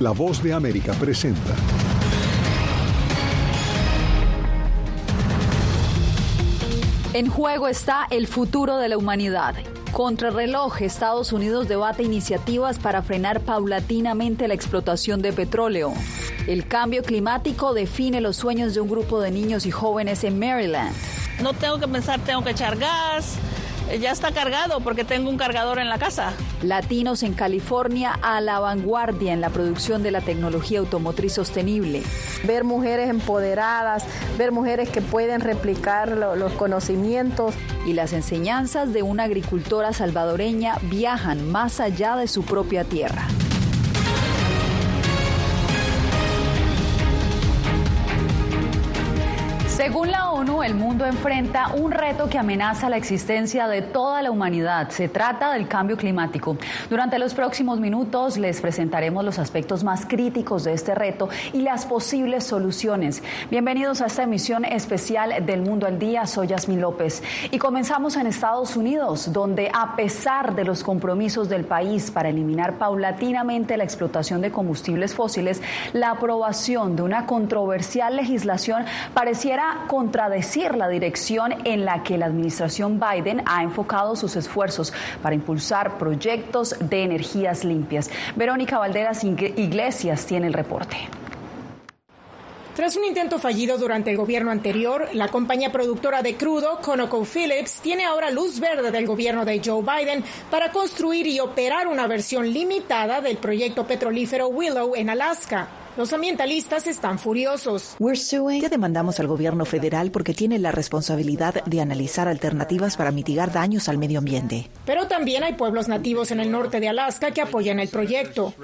La voz de América presenta. En juego está el futuro de la humanidad. Contrarreloj, Estados Unidos debate iniciativas para frenar paulatinamente la explotación de petróleo. El cambio climático define los sueños de un grupo de niños y jóvenes en Maryland. No tengo que pensar, tengo que echar gas, ya está cargado porque tengo un cargador en la casa. Latinos en California a la vanguardia en la producción de la tecnología automotriz sostenible. Ver mujeres empoderadas, ver mujeres que pueden replicar lo, los conocimientos. Y las enseñanzas de una agricultora salvadoreña viajan más allá de su propia tierra. Según la ONU, el mundo enfrenta un reto que amenaza la existencia de toda la humanidad. Se trata del cambio climático. Durante los próximos minutos les presentaremos los aspectos más críticos de este reto y las posibles soluciones. Bienvenidos a esta emisión especial del Mundo al Día. Soy Yasmin López. Y comenzamos en Estados Unidos, donde a pesar de los compromisos del país para eliminar paulatinamente la explotación de combustibles fósiles, la aprobación de una controversial legislación pareciera contradecir la dirección en la que la administración Biden ha enfocado sus esfuerzos para impulsar proyectos de energías limpias. Verónica Valderas Iglesias tiene el reporte. Tras un intento fallido durante el gobierno anterior, la compañía productora de crudo, ConocoPhillips, tiene ahora luz verde del gobierno de Joe Biden para construir y operar una versión limitada del proyecto petrolífero Willow en Alaska. Los ambientalistas están furiosos. Ya demandamos al gobierno federal porque tiene la responsabilidad de analizar alternativas para mitigar daños al medio ambiente. Pero también hay pueblos nativos en el norte de Alaska que apoyan el proyecto.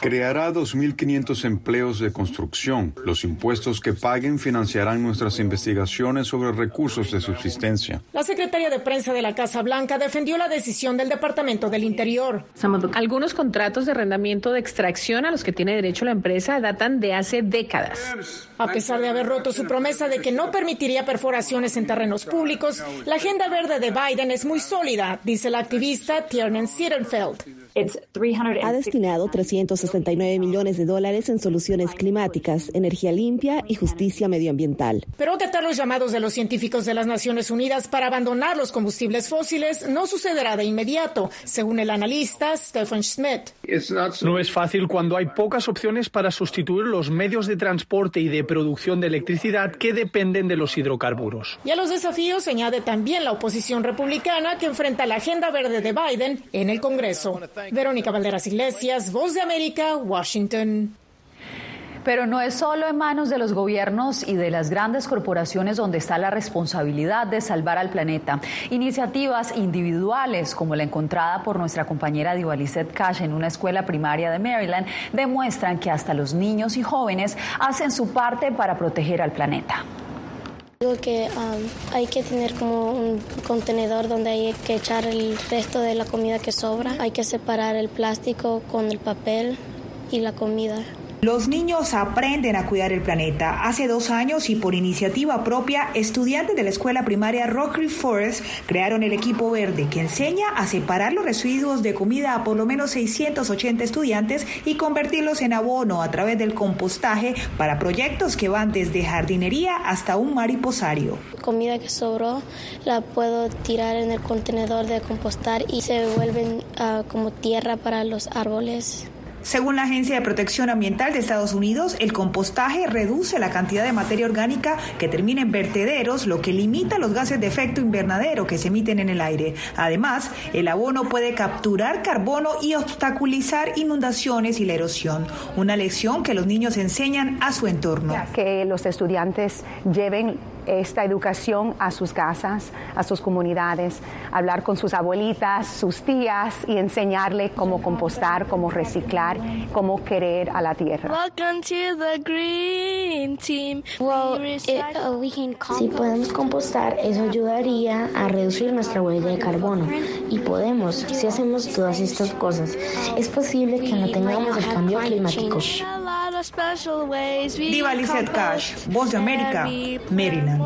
Creará 2.500 empleos de construcción. Los impuestos que paguen financiarán nuestras investigaciones sobre recursos de subsistencia. La secretaria de prensa de la Casa Blanca defendió la decisión del Departamento del Interior. Algunos contratos de arrendamiento de extracción a los que tiene derecho la empresa datan de hace décadas. A pesar de haber roto su promesa de que no permitiría perforaciones en terrenos públicos, la agenda verde de Biden es muy sólida, dice la activista Tiernan Sittenfeld. Ha destinado 369 millones de dólares en soluciones climáticas, energía limpia y justicia medioambiental. Pero acatar los llamados de los científicos de las Naciones Unidas para abandonar los combustibles fósiles no sucederá de inmediato, según el analista Stephen Schmidt. No es fácil cuando hay pocas opciones para sustituir los medios de transporte y de producción de electricidad que dependen de los hidrocarburos. Y a los desafíos se añade también la oposición republicana que enfrenta la agenda verde de Biden en el Congreso. Verónica Valderas Iglesias, Voz de América, Washington. Pero no es solo en manos de los gobiernos y de las grandes corporaciones donde está la responsabilidad de salvar al planeta. Iniciativas individuales, como la encontrada por nuestra compañera Divalicet Cash en una escuela primaria de Maryland, demuestran que hasta los niños y jóvenes hacen su parte para proteger al planeta. Digo que um, hay que tener como un contenedor donde hay que echar el resto de la comida que sobra. Hay que separar el plástico con el papel y la comida. Los niños aprenden a cuidar el planeta. Hace dos años y por iniciativa propia, estudiantes de la escuela primaria Rockery Forest crearon el equipo verde que enseña a separar los residuos de comida a por lo menos 680 estudiantes y convertirlos en abono a través del compostaje para proyectos que van desde jardinería hasta un mariposario. Comida que sobró la puedo tirar en el contenedor de compostar y se vuelven uh, como tierra para los árboles. Según la Agencia de Protección Ambiental de Estados Unidos, el compostaje reduce la cantidad de materia orgánica que termina en vertederos, lo que limita los gases de efecto invernadero que se emiten en el aire. Además, el abono puede capturar carbono y obstaculizar inundaciones y la erosión, una lección que los niños enseñan a su entorno. Que los estudiantes lleven esta educación a sus casas, a sus comunidades, hablar con sus abuelitas, sus tías y enseñarle cómo compostar, cómo reciclar, cómo querer a la tierra. si podemos compostar, eso ayudaría a reducir nuestra huella de carbono. Y podemos, si hacemos todas estas cosas, es posible que no tengamos el cambio climático. Diva Lizette Cash, Voz de América, Maryland.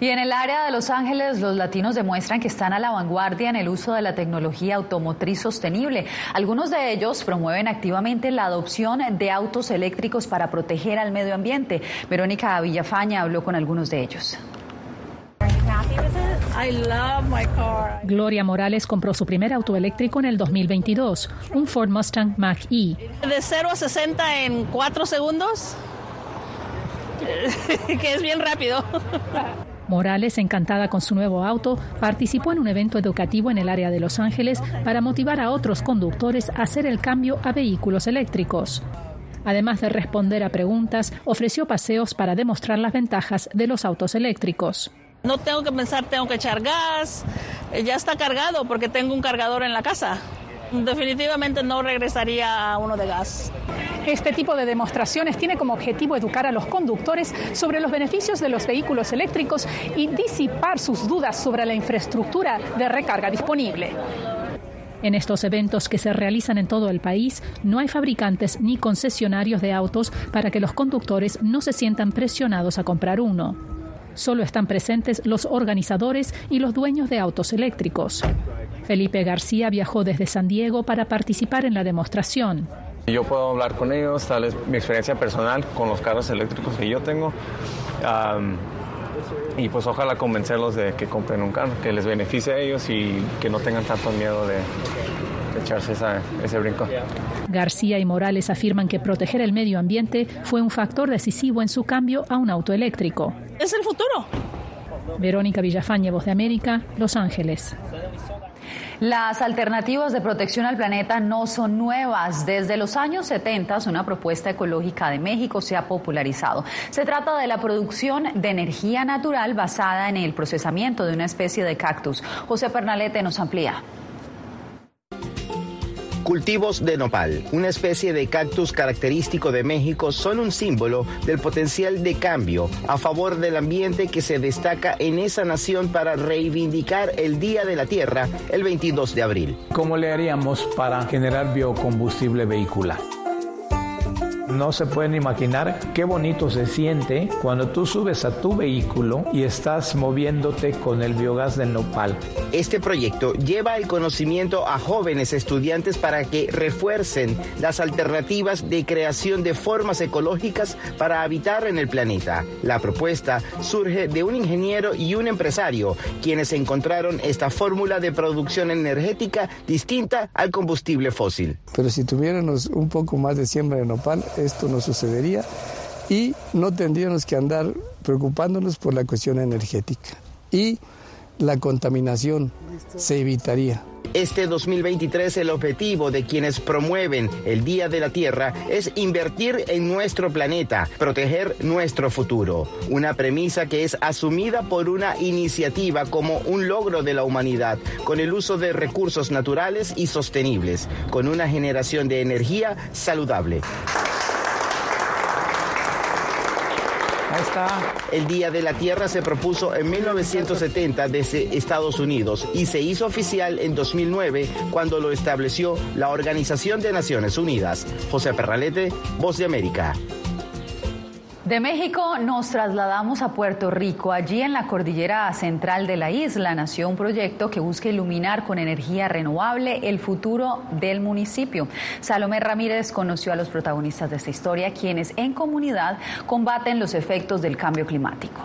Y en el área de Los Ángeles, los latinos demuestran que están a la vanguardia en el uso de la tecnología automotriz sostenible. Algunos de ellos promueven activamente la adopción de autos eléctricos para proteger al medio ambiente. Verónica Villafaña habló con algunos de ellos. Gloria Morales compró su primer auto eléctrico en el 2022, un Ford Mustang Mach-E. De 0 a 60 en 4 segundos, que es bien rápido. Morales, encantada con su nuevo auto, participó en un evento educativo en el área de Los Ángeles para motivar a otros conductores a hacer el cambio a vehículos eléctricos. Además de responder a preguntas, ofreció paseos para demostrar las ventajas de los autos eléctricos. No tengo que pensar, tengo que echar gas, eh, ya está cargado porque tengo un cargador en la casa. Definitivamente no regresaría a uno de gas. Este tipo de demostraciones tiene como objetivo educar a los conductores sobre los beneficios de los vehículos eléctricos y disipar sus dudas sobre la infraestructura de recarga disponible. En estos eventos que se realizan en todo el país, no hay fabricantes ni concesionarios de autos para que los conductores no se sientan presionados a comprar uno. Solo están presentes los organizadores y los dueños de autos eléctricos. Felipe García viajó desde San Diego para participar en la demostración. Yo puedo hablar con ellos, tal vez mi experiencia personal con los carros eléctricos que yo tengo. y pues ojalá convencerlos de que compren un carro, que les beneficie a ellos y que no tengan tanto miedo de, echarse ese brinco. García y Morales afirman que proteger el medio ambiente fue un factor decisivo en su cambio a un auto eléctrico. Es el futuro. Verónica Villafañe, Voz de América, Los Ángeles. Las alternativas de protección al planeta no son nuevas. Desde los años 70, una propuesta ecológica de México se ha popularizado. Se trata de la producción de energía natural basada en el procesamiento de una especie de cactus. José Pernalete nos amplía. Cultivos de nopal, una especie de cactus característico de México, son un símbolo del potencial de cambio a favor del ambiente que se destaca en esa nación para reivindicar el Día de la Tierra el 22 de abril. ¿Cómo le haríamos para generar biocombustible vehicular? No se pueden imaginar qué bonito se siente cuando tú subes a tu vehículo y estás moviéndote con el biogás del nopal. Este proyecto lleva el conocimiento a jóvenes estudiantes para que refuercen las alternativas de creación de formas ecológicas para habitar en el planeta. La propuesta surge de un ingeniero y un empresario, quienes encontraron esta fórmula de producción energética distinta al combustible fósil. Pero si tuviéramos un poco más de siembra de nopal, esto no sucedería y no tendríamos que andar preocupándonos por la cuestión energética. Y la contaminación se evitaría. Este 2023 el objetivo de quienes promueven el Día de la Tierra es invertir en nuestro planeta, proteger nuestro futuro. Una premisa que es asumida por una iniciativa como un logro de la humanidad, con el uso de recursos naturales y sostenibles, con una generación de energía saludable. El Día de la Tierra se propuso en 1970 desde Estados Unidos y se hizo oficial en 2009 cuando lo estableció la Organización de Naciones Unidas. José Perralete, Voz de América. De México nos trasladamos a Puerto Rico. Allí en la cordillera central de la isla nació un proyecto que busca iluminar con energía renovable el futuro del municipio. Salomé Ramírez conoció a los protagonistas de esta historia, quienes en comunidad combaten los efectos del cambio climático.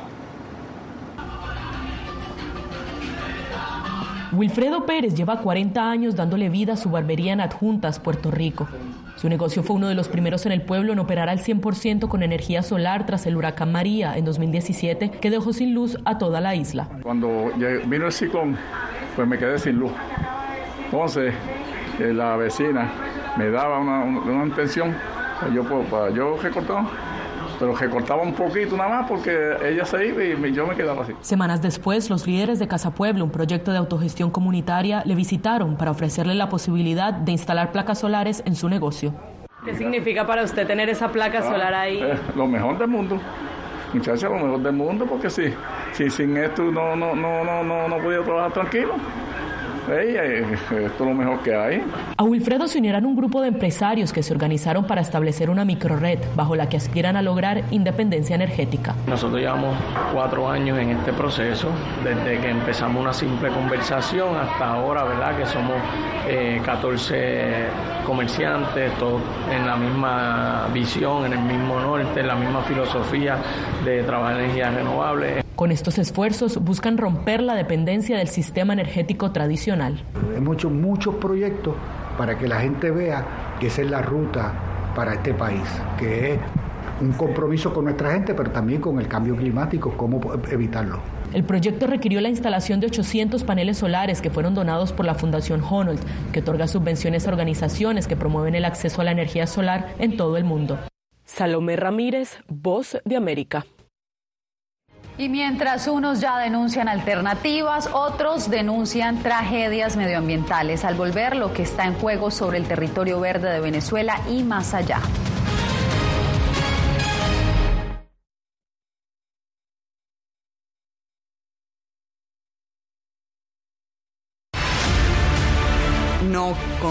Wilfredo Pérez lleva 40 años dándole vida a su barbería en Adjuntas, Puerto Rico. Su negocio fue uno de los primeros en el pueblo en operar al 100% con energía solar tras el huracán María en 2017, que dejó sin luz a toda la isla. Cuando vino el ciclón, pues me quedé sin luz. Entonces, eh, la vecina me daba una, una, intención, yo, pues, yo recortaba pero que cortaba un poquito nada más porque ella se iba y yo me quedaba así. Semanas después, los líderes de Casa Pueblo, un proyecto de autogestión comunitaria, le visitaron para ofrecerle la posibilidad de instalar placas solares en su negocio. ¿Qué significa para usted tener esa placa ah, solar ahí? Eh, lo mejor del mundo. Muchacha, lo mejor del mundo, porque sí, si sin esto no, no, no, no, no, no podía trabajar tranquilo. Esto es lo mejor que hay. A Wilfredo se unirán un grupo de empresarios que se organizaron para establecer una microred bajo la que aspiran a lograr independencia energética. Nosotros llevamos cuatro años en este proceso, desde que empezamos una simple conversación hasta ahora, ¿verdad? Que somos 14 eh, comerciantes, todos en la misma visión, en el mismo norte, en la misma filosofía de trabajar en energías renovables. Con estos esfuerzos buscan romper la dependencia del sistema energético tradicional. Hemos hecho muchos proyectos para que la gente vea que esa es la ruta para este país, que es un compromiso con nuestra gente, pero también con el cambio climático, cómo evitarlo. El proyecto requirió la instalación de 800 paneles solares que fueron donados por la Fundación Honold, que otorga subvenciones a organizaciones que promueven el acceso a la energía solar en todo el mundo. Salomé Ramírez, Voz de América. Y mientras unos ya denuncian alternativas, otros denuncian tragedias medioambientales al volver lo que está en juego sobre el territorio verde de Venezuela y más allá.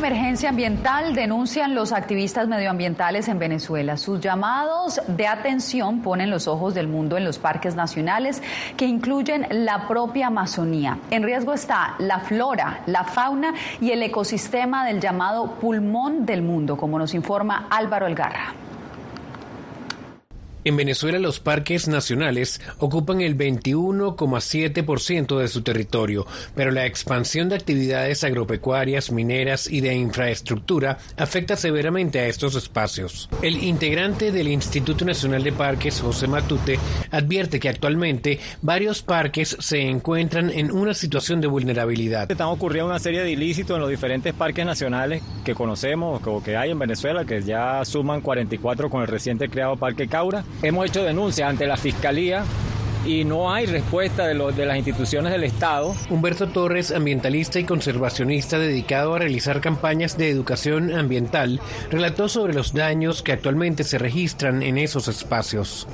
Emergencia ambiental denuncian los activistas medioambientales en Venezuela. Sus llamados de atención ponen los ojos del mundo en los parques nacionales que incluyen la propia Amazonía. En riesgo está la flora, la fauna y el ecosistema del llamado pulmón del mundo, como nos informa Álvaro Elgarra. En Venezuela los parques nacionales ocupan el 21,7% de su territorio, pero la expansión de actividades agropecuarias, mineras y de infraestructura afecta severamente a estos espacios. El integrante del Instituto Nacional de Parques, José Matute, advierte que actualmente varios parques se encuentran en una situación de vulnerabilidad. Están ocurriendo una serie de ilícitos en los diferentes parques nacionales que conocemos o que hay en Venezuela, que ya suman 44 con el reciente creado Parque Caura. Hemos hecho denuncias ante la Fiscalía y no hay respuesta de, de, las instituciones del Estado. Humberto Torres, ambientalista y conservacionista dedicado a realizar campañas de educación ambiental, relató sobre los daños que actualmente se registran en esos espacios.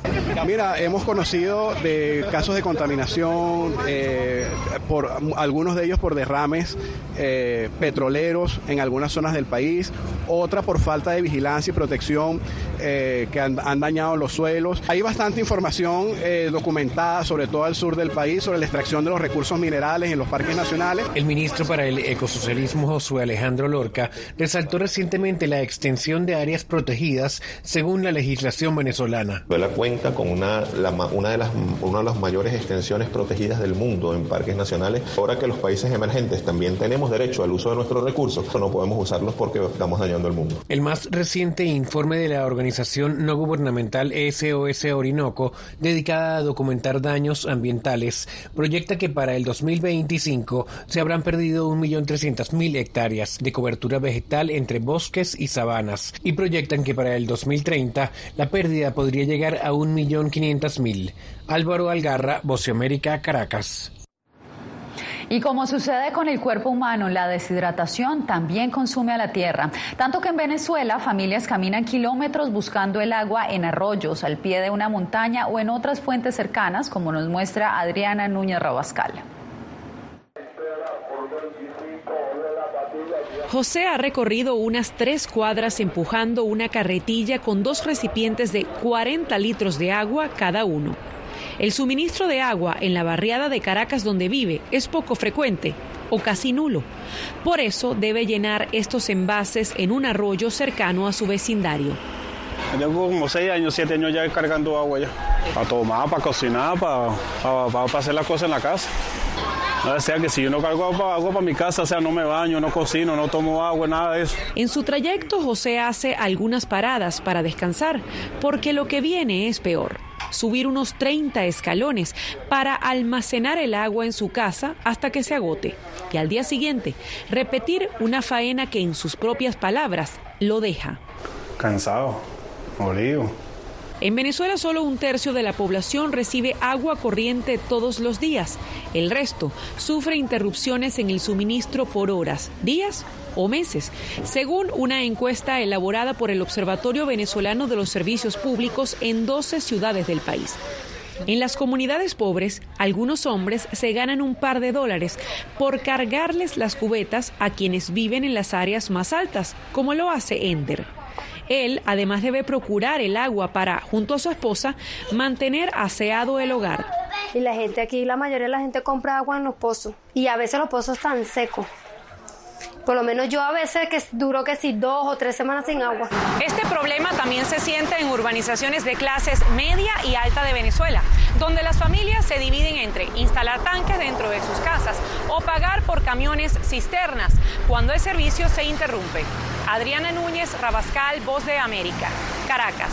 Mira, hemos conocido de casos de contaminación, eh, por algunos de ellos por derrames eh, petroleros en algunas zonas del país, otra por falta de vigilancia y protección eh, que han, han, dañado los suelos. Hay bastante información documentada sobre todo al sur del país sobre la extracción de los recursos minerales en los parques nacionales. El ministro para el ecosocialismo Josué Alejandro Lorca resaltó recientemente la extensión de áreas protegidas según la legislación venezolana. Venezuela cuenta con una, una, de las, una de las mayores extensiones protegidas del mundo en parques nacionales. Ahora que los países emergentes también tenemos derecho al uso de nuestros recursos, no podemos usarlos porque estamos dañando el mundo. El más reciente informe de la organización no gubernamental SOS Orinoco, dedicada a documentar daños ambientales, proyecta que para el 2025 se habrán perdido 1.300.000 hectáreas de cobertura vegetal entre bosques y sabanas y proyectan que para el 2030 la pérdida podría llegar a 1.500.000. Álvaro Algarra, América, Caracas. Y como sucede con el cuerpo humano, la deshidratación también consume a la tierra. Tanto que en Venezuela familias caminan kilómetros buscando el agua en arroyos, al pie de una montaña o en otras fuentes cercanas, como nos muestra Adriana Núñez Rabascal. José ha recorrido unas tres cuadras empujando una carretilla con dos recipientes de 40 litros de agua cada uno. El suministro de agua en la barriada de Caracas donde vive es poco frecuente o casi nulo. Por eso debe llenar estos envases en un arroyo cercano a su vecindario. Llevo como seis años, siete años ya cargando agua ya. Para tomar, para cocinar, para, para, hacer las cosas en la casa. O sea que si yo no cargo agua para mi casa, o sea, no me baño, no cocino, no tomo agua, nada de eso. En su trayecto, José hace algunas paradas para descansar, porque lo que viene es peor subir unos 30 escalones para almacenar el agua en su casa hasta que se agote y al día siguiente repetir una faena que en sus propias palabras lo deja. Cansado, molido. En Venezuela solo un tercio de la población recibe agua corriente todos los días. El resto sufre interrupciones en el suministro por horas, días o meses, según una encuesta elaborada por el Observatorio Venezolano de los Servicios Públicos en 12 ciudades del país. En las comunidades pobres, algunos hombres se ganan un par de dólares por cargarles las cubetas a quienes viven en las áreas más altas, como lo hace Ender. Él además debe procurar el agua para, junto a su esposa, mantener aseado el hogar. Y la gente aquí, la mayoría de la gente compra agua en los pozos y a veces los pozos están secos. Por lo menos yo a veces que duro que si dos o tres semanas sin agua. Este problema también se siente en urbanizaciones de clases media y alta de Venezuela, donde las familias se dividen entre instalar tanques dentro de sus casas o pagar por camiones cisternas cuando el servicio se interrumpe. Adriana Núñez, Rabascal, Voz de América, Caracas.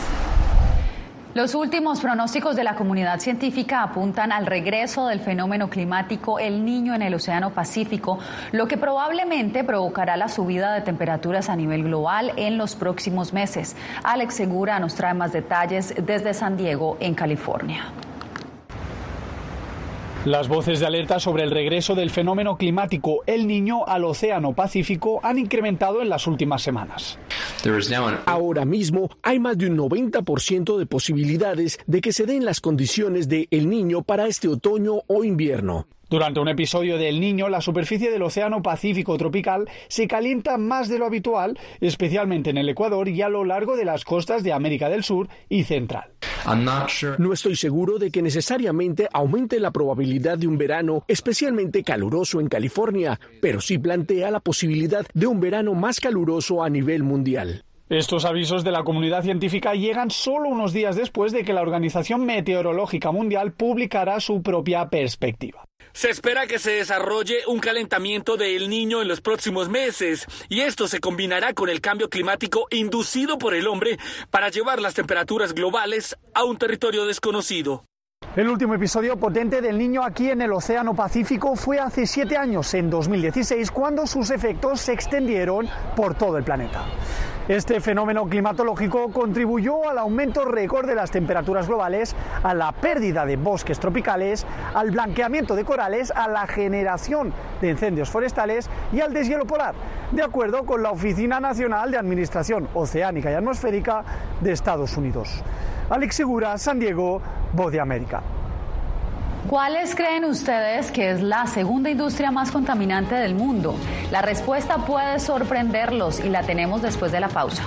Los últimos pronósticos de la comunidad científica apuntan al regreso del fenómeno climático El Niño en el Océano Pacífico, lo que probablemente provocará la subida de temperaturas a nivel global en los próximos meses. Alex Segura nos trae más detalles desde San Diego, en California. Las voces de alerta sobre el regreso del fenómeno climático El Niño al Océano Pacífico han incrementado en las últimas semanas. Ahora mismo hay más de un 90% de posibilidades de que se den las condiciones de El Niño para este otoño o invierno. Durante un episodio del Niño, la superficie del Océano Pacífico tropical se calienta más de lo habitual, especialmente en el Ecuador y a lo largo de las costas de América del Sur y Central. No estoy seguro de que necesariamente aumente la probabilidad de un verano especialmente caluroso en California, pero sí plantea la posibilidad de un verano más caluroso a nivel mundial. Estos avisos de la comunidad científica llegan solo unos días después de que la Organización Meteorológica Mundial publicara su propia perspectiva. Se espera que se desarrolle un calentamiento del niño en los próximos meses y esto se combinará con el cambio climático inducido por el hombre para llevar las temperaturas globales a un territorio desconocido. El último episodio potente del niño aquí en el Océano Pacífico fue hace siete años, en 2016, cuando sus efectos se extendieron por todo el planeta. Este fenómeno climatológico contribuyó al aumento récord de las temperaturas globales, a la pérdida de bosques tropicales, al blanqueamiento de corales, a la generación de incendios forestales y al deshielo polar, de acuerdo con la Oficina Nacional de Administración Oceánica y Atmosférica de Estados Unidos. Alex Segura, San Diego, Voz de América. ¿Cuáles creen ustedes que es la segunda industria más contaminante del mundo? La respuesta puede sorprenderlos y la tenemos después de la pausa.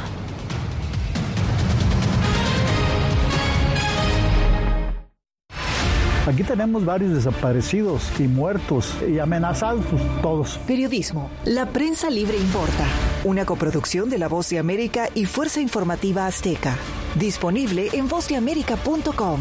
Aquí tenemos varios desaparecidos y muertos y amenazados todos. Periodismo. La prensa libre importa. Una coproducción de La Voz de América y Fuerza Informativa Azteca. Disponible en vozdeamerica.com.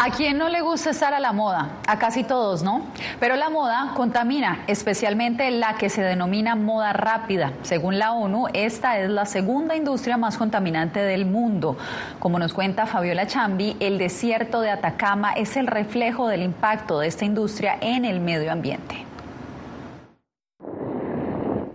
¿A quién no le gusta estar a la moda? A casi todos, ¿no? Pero la moda contamina, especialmente la que se denomina moda rápida. Según la ONU, esta es la segunda industria más contaminante del mundo. Como nos cuenta Fabiola Chambi, el desierto de Atacama es el reflejo del impacto de esta industria en el medio ambiente.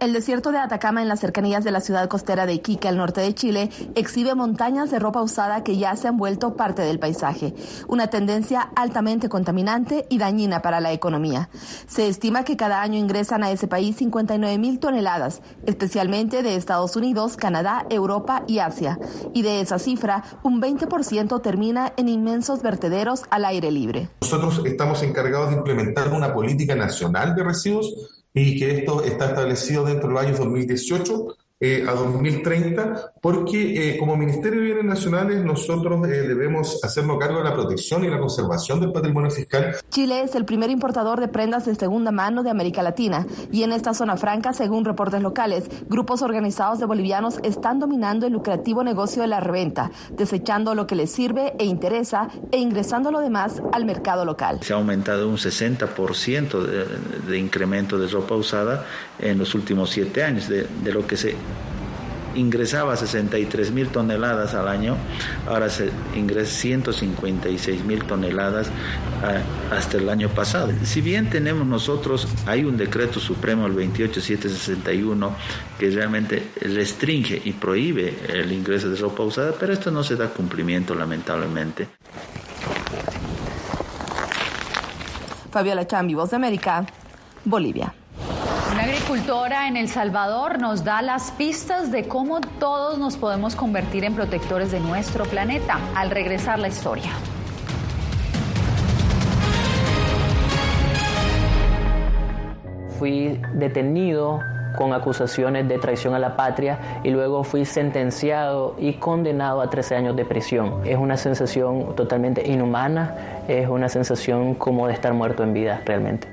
El desierto de Atacama en las cercanías de la ciudad costera de Iquique, al norte de Chile, exhibe montañas de ropa usada que ya se han vuelto parte del paisaje, una tendencia altamente contaminante y dañina para la economía. Se estima que cada año ingresan a ese país 59 mil toneladas, especialmente de Estados Unidos, Canadá, Europa y Asia. Y de esa cifra, un 20% termina en inmensos vertederos al aire libre. Nosotros estamos encargados de implementar una política nacional de residuos y que esto está establecido dentro de los años 2018 eh, a 2030, porque eh, como Ministerio de Bienes Nacionales nosotros eh, debemos hacernos cargo de la protección y la conservación del patrimonio fiscal. Chile es el primer importador de prendas de segunda mano de América Latina y en esta zona franca, según reportes locales, grupos organizados de bolivianos están dominando el lucrativo negocio de la reventa, desechando lo que les sirve e interesa e ingresando lo demás al mercado local. Se ha aumentado un 60% de, de incremento de ropa usada en los últimos siete años, de, de lo que se ingresaba 63 mil toneladas al año, ahora se ingresa 156 mil toneladas a, hasta el año pasado. Si bien tenemos nosotros, hay un decreto supremo, el 28761, que realmente restringe y prohíbe el ingreso de ropa usada, pero esto no se da cumplimiento lamentablemente. Fabiola Chambi, Voz de América, Bolivia. Una agricultora en El Salvador nos da las pistas de cómo todos nos podemos convertir en protectores de nuestro planeta. Al regresar la historia. Fui detenido con acusaciones de traición a la patria y luego fui sentenciado y condenado a 13 años de prisión. Es una sensación totalmente inhumana, es una sensación como de estar muerto en vida realmente.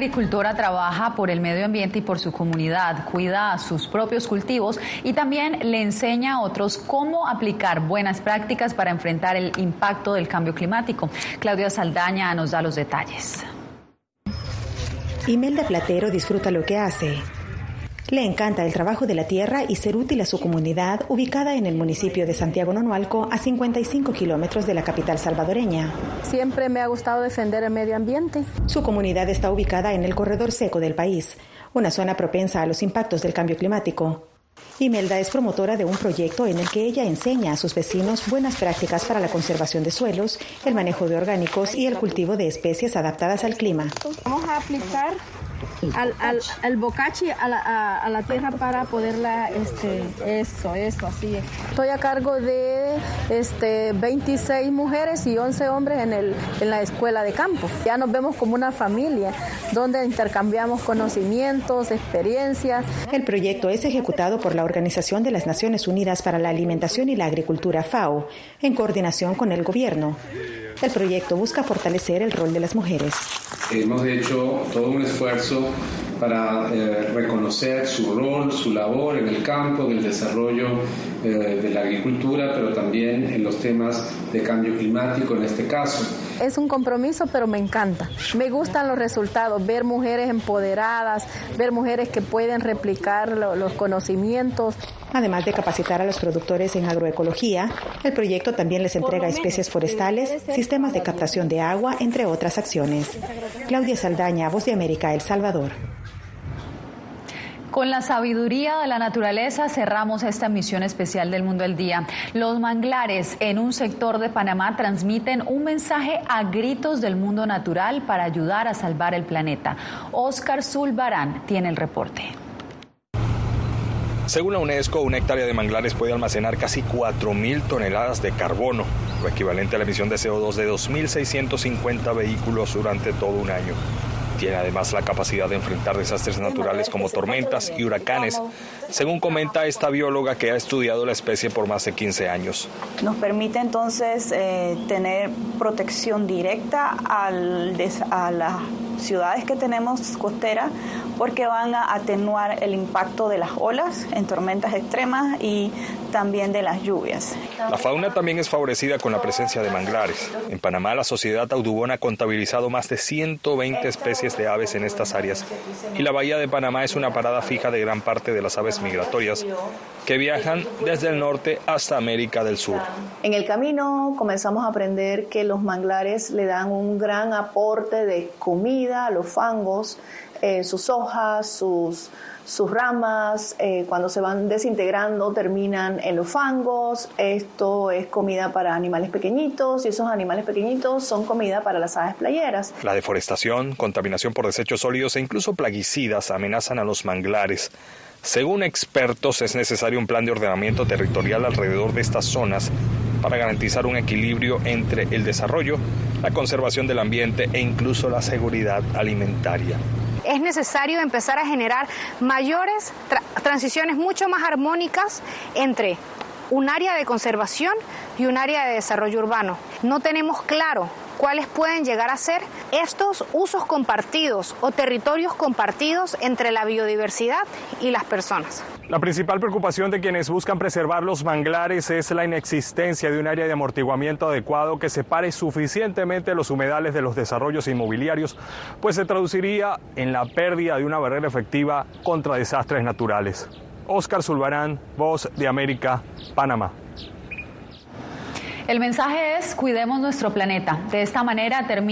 Agricultora trabaja por el medio ambiente y por su comunidad, cuida sus propios cultivos y también le enseña a otros cómo aplicar buenas prácticas para enfrentar el impacto del cambio climático. Claudia Saldaña nos da los detalles. Imelda Platero disfruta lo que hace. Le encanta el trabajo de la tierra y ser útil a su comunidad ubicada en el municipio de Santiago Nonualco a 55 kilómetros de la capital salvadoreña. Siempre me ha gustado defender el medio ambiente. Su comunidad está ubicada en el corredor seco del país, una zona propensa a los impactos del cambio climático. Imelda es promotora de un proyecto en el que ella enseña a sus vecinos buenas prácticas para la conservación de suelos, el manejo de orgánicos y el cultivo de especies adaptadas al clima. Vamos a aplicar al, al, al bocachi a la, a, la, tierra para poderla, este, eso, eso, así es. Estoy a cargo de este, 26 mujeres y 11 hombres en, el, en la escuela de campo. Ya nos vemos como una familia donde intercambiamos conocimientos, experiencias. El proyecto es ejecutado por la Organización de las Naciones Unidas para la Alimentación y la Agricultura, FAO, en coordinación con el gobierno. El proyecto busca fortalecer el rol de las mujeres. Hemos hecho todo un esfuerzo para eh, reconocer su rol, su labor en el campo, en el desarrollo eh, de la agricultura, pero también en los temas de cambio climático en este caso. Es un compromiso, pero me encanta. Me gustan los resultados, ver mujeres empoderadas, ver mujeres que pueden replicar los conocimientos. Además de capacitar a los productores en agroecología, el proyecto también les entrega especies forestales, sistemas de captación de agua, entre otras acciones. Claudia Saldaña, Voz de América, El Salvador. Con la sabiduría de la naturaleza cerramos esta misión especial del Mundo del Día. Los manglares en un sector de Panamá transmiten un mensaje a gritos del mundo natural para ayudar a salvar el planeta. Oscar Zulbarán tiene el reporte. Según la UNESCO, una hectárea de manglares puede almacenar casi 4.000 toneladas de carbono, lo equivalente a la emisión de CO2 de 2.650 vehículos durante todo un año. Tiene además la capacidad de enfrentar desastres naturales como tormentas y huracanes, según comenta esta bióloga que ha estudiado la especie por más de 15 años. Nos permite entonces eh, tener protección directa al, a las ciudades que tenemos costeras porque van a atenuar el impacto de las olas en tormentas extremas y también de las lluvias. La fauna también es favorecida con la presencia de manglares. En Panamá, la sociedad audubona ha contabilizado más de 120 especies de aves en estas áreas y la bahía de Panamá es una parada fija de gran parte de las aves migratorias que viajan desde el norte hasta América del Sur. En el camino comenzamos a aprender que los manglares le dan un gran aporte de comida a los fangos, eh, sus hojas, sus, sus ramas, eh, cuando se van desintegrando terminan en los fangos. Esto es comida para animales pequeñitos y esos animales pequeñitos son comida para las aves playeras. La deforestación, contaminación por desechos sólidos e incluso plaguicidas amenazan a los manglares. Según expertos, es necesario un plan de ordenamiento territorial alrededor de estas zonas para garantizar un equilibrio entre el desarrollo, la conservación del ambiente e incluso la seguridad alimentaria. Es necesario empezar a generar mayores transiciones mucho más armónicas entre un área de conservación y un área de desarrollo urbano. No tenemos claro cuáles pueden llegar a ser estos usos compartidos o territorios compartidos entre la biodiversidad y las personas. La principal preocupación de quienes buscan preservar los manglares es la inexistencia de un área de amortiguamiento adecuado que separe suficientemente los humedales de los desarrollos inmobiliarios, pues se traduciría en la pérdida de una barrera efectiva contra desastres naturales. Oscar Zulbarán, Voz de América, Panamá. El mensaje es cuidemos nuestro planeta. De esta manera termina